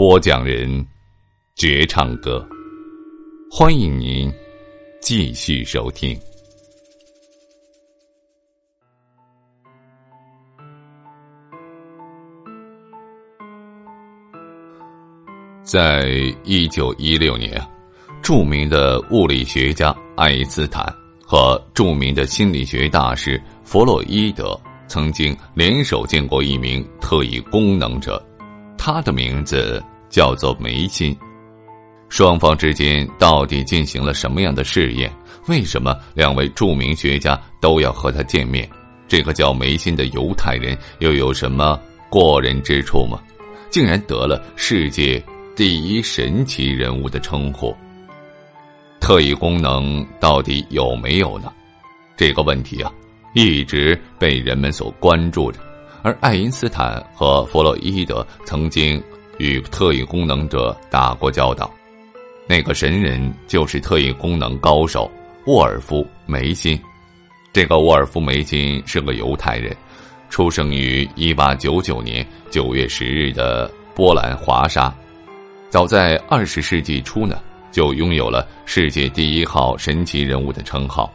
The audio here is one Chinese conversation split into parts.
播讲人：绝唱歌，欢迎您继续收听。在一九一六年，著名的物理学家爱因斯坦和著名的心理学大师弗洛伊德曾经联手见过一名特异功能者，他的名字叫做梅心。双方之间到底进行了什么样的试验？为什么两位著名学家都要和他见面？这个叫梅心的犹太人又有什么过人之处吗？竟然得了世界。第一神奇人物的称呼，特异功能到底有没有呢？这个问题啊，一直被人们所关注着。而爱因斯坦和弗洛伊德曾经与特异功能者打过交道，那个神人就是特异功能高手沃尔夫·梅辛。这个沃尔夫·梅辛是个犹太人，出生于一八九九年九月十日的波兰华沙。早在二十世纪初呢，就拥有了世界第一号神奇人物的称号。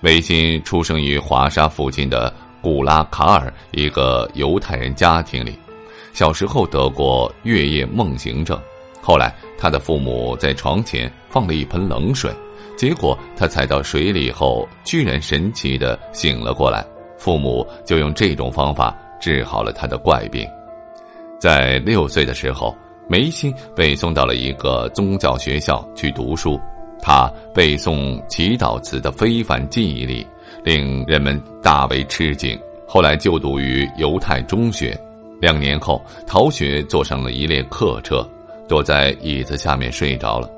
梅辛出生于华沙附近的古拉卡尔一个犹太人家庭里，小时候得过月夜梦行症，后来他的父母在床前放了一盆冷水，结果他踩到水里后，居然神奇的醒了过来。父母就用这种方法治好了他的怪病。在六岁的时候。梅心被送到了一个宗教学校去读书，他背诵祈祷词的非凡记忆力令人们大为吃惊。后来就读于犹太中学，两年后逃学，坐上了一列客车，躲在椅子下面睡着了。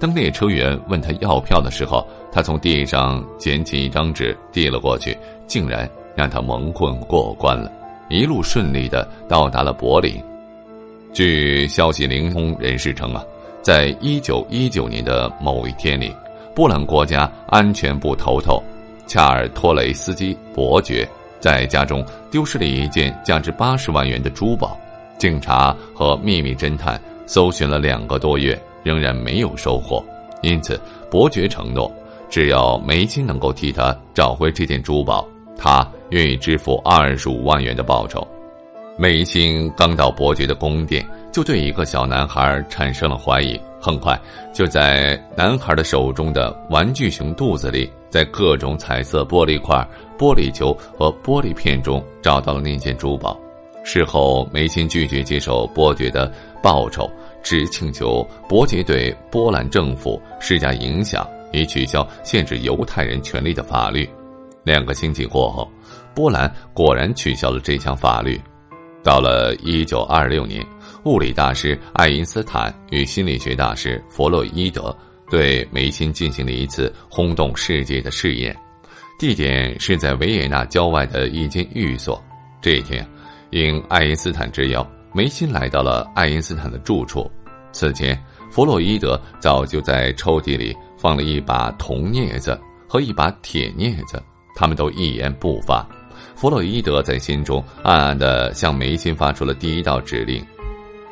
当列车员问他要票的时候，他从地上捡起一张纸递了过去，竟然让他蒙混过关了，一路顺利的到达了柏林。据消息灵通人士称啊，在一九一九年的某一天里，波兰国家安全部头头恰尔托雷斯基伯爵在家中丢失了一件价值八十万元的珠宝。警察和秘密侦探搜寻了两个多月，仍然没有收获。因此，伯爵承诺，只要梅金能够替他找回这件珠宝，他愿意支付二十五万元的报酬。梅心刚到伯爵的宫殿，就对一个小男孩产生了怀疑。很快，就在男孩的手中的玩具熊肚子里，在各种彩色玻璃块、玻璃球和玻璃片中找到了那件珠宝。事后，梅心拒绝接受伯爵的报酬，只请求伯爵对波兰政府施加影响，以取消限制犹太人权利的法律。两个星期过后，波兰果然取消了这项法律。到了一九二六年，物理大师爱因斯坦与心理学大师弗洛伊德对梅心进行了一次轰动世界的试验，地点是在维也纳郊外的一间寓所。这一天，应爱因斯坦之邀，梅心来到了爱因斯坦的住处。此前，弗洛伊德早就在抽屉里放了一把铜镊子和一把铁镊子，他们都一言不发。弗洛伊德在心中暗暗的向梅心发出了第一道指令：“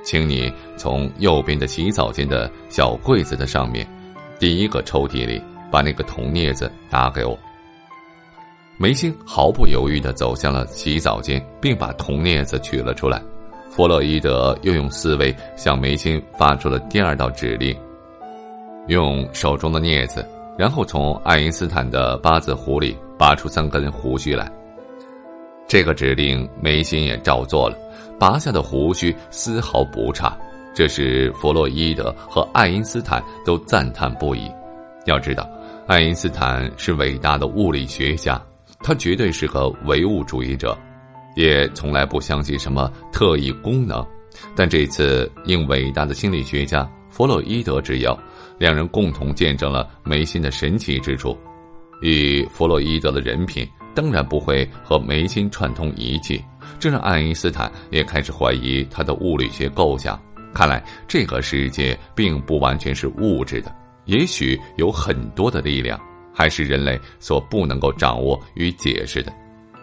请你从右边的洗澡间的小柜子的上面，第一个抽屉里把那个铜镊子拿给我。”梅心毫不犹豫的走向了洗澡间，并把铜镊子取了出来。弗洛伊德又用思维向梅辛发出了第二道指令：用手中的镊子，然后从爱因斯坦的八字胡里拔出三根胡须来。这个指令梅心也照做了，拔下的胡须丝毫不差，这是弗洛伊德和爱因斯坦都赞叹不已。要知道，爱因斯坦是伟大的物理学家，他绝对是个唯物主义者，也从来不相信什么特异功能。但这次应伟大的心理学家弗洛伊德之邀，两人共同见证了梅辛的神奇之处。以弗洛伊德的人品，当然不会和梅辛串通一气，这让爱因斯坦也开始怀疑他的物理学构想。看来，这个世界并不完全是物质的。也许有很多的力量，还是人类所不能够掌握与解释的。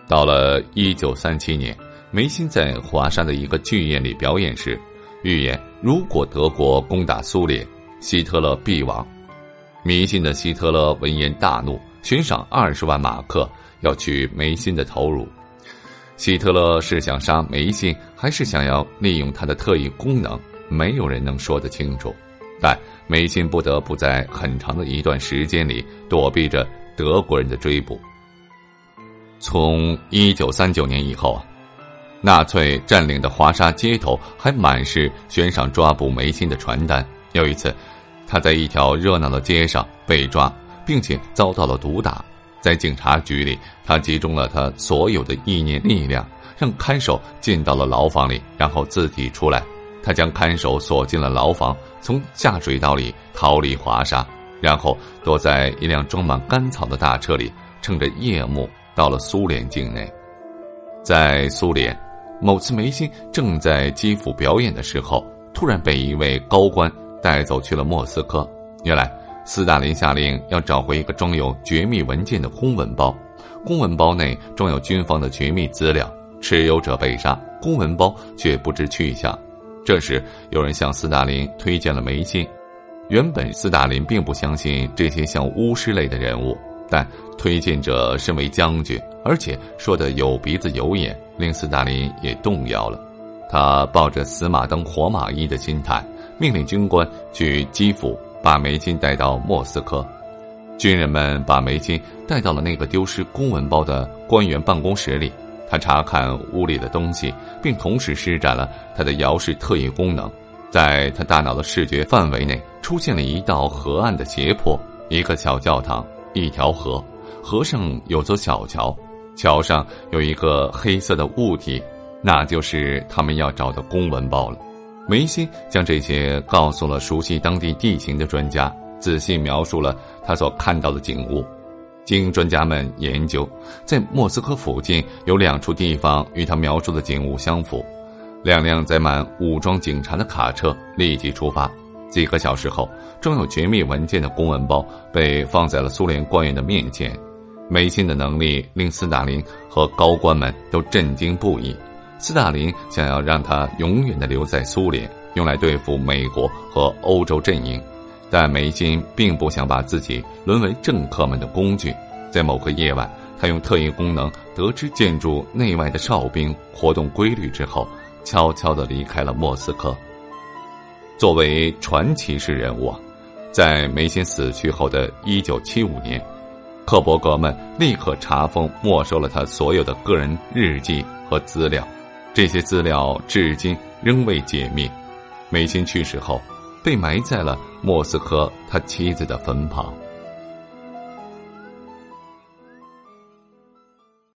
到了一九三七年，梅辛在华沙的一个剧院里表演时，预言如果德国攻打苏联，希特勒必亡。迷信的希特勒闻言大怒，悬赏二十万马克要取梅辛的头颅。希特勒是想杀梅辛，还是想要利用他的特异功能？没有人能说得清楚。但梅辛不得不在很长的一段时间里躲避着德国人的追捕。从一九三九年以后，纳粹占领的华沙街头还满是悬赏抓捕梅辛的传单。有一次，他在一条热闹的街上被抓，并且遭到了毒打。在警察局里，他集中了他所有的意念力量，让看守进到了牢房里，然后自己出来。他将看守锁进了牢房，从下水道里逃离华沙，然后躲在一辆装满干草的大车里，乘着夜幕到了苏联境内。在苏联，某次梅辛正在基辅表演的时候，突然被一位高官带走去了莫斯科。原来，斯大林下令要找回一个装有绝密文件的公文包，公文包内装有军方的绝密资料，持有者被杀，公文包却不知去向。这时，有人向斯大林推荐了梅金。原本斯大林并不相信这些像巫师类的人物，但推荐者身为将军，而且说的有鼻子有眼，令斯大林也动摇了。他抱着死马当活马医的心态，命令军官去基辅把梅金带到莫斯科。军人们把梅金带到了那个丢失公文包的官员办公室里。他查看屋里的东西，并同时施展了他的遥视特异功能，在他大脑的视觉范围内出现了一道河岸的斜坡，一个小教堂，一条河，河上有座小桥，桥上有一个黑色的物体，那就是他们要找的公文包了。梅西将这些告诉了熟悉当地地形的专家，仔细描述了他所看到的景物。经专家们研究，在莫斯科附近有两处地方与他描述的景物相符。两辆载满武装警察的卡车立即出发。几个小时后，装有绝密文件的公文包被放在了苏联官员的面前。梅辛的能力令斯大林和高官们都震惊不已。斯大林想要让他永远的留在苏联，用来对付美国和欧洲阵营。但梅辛并不想把自己沦为政客们的工具。在某个夜晚，他用特异功能得知建筑内外的哨兵活动规律之后，悄悄的离开了莫斯科。作为传奇式人物，在梅辛死去后的一九七五年，克伯格们立刻查封、没收了他所有的个人日记和资料。这些资料至今仍未解密。梅辛去世后。被埋在了莫斯科他妻子的坟旁。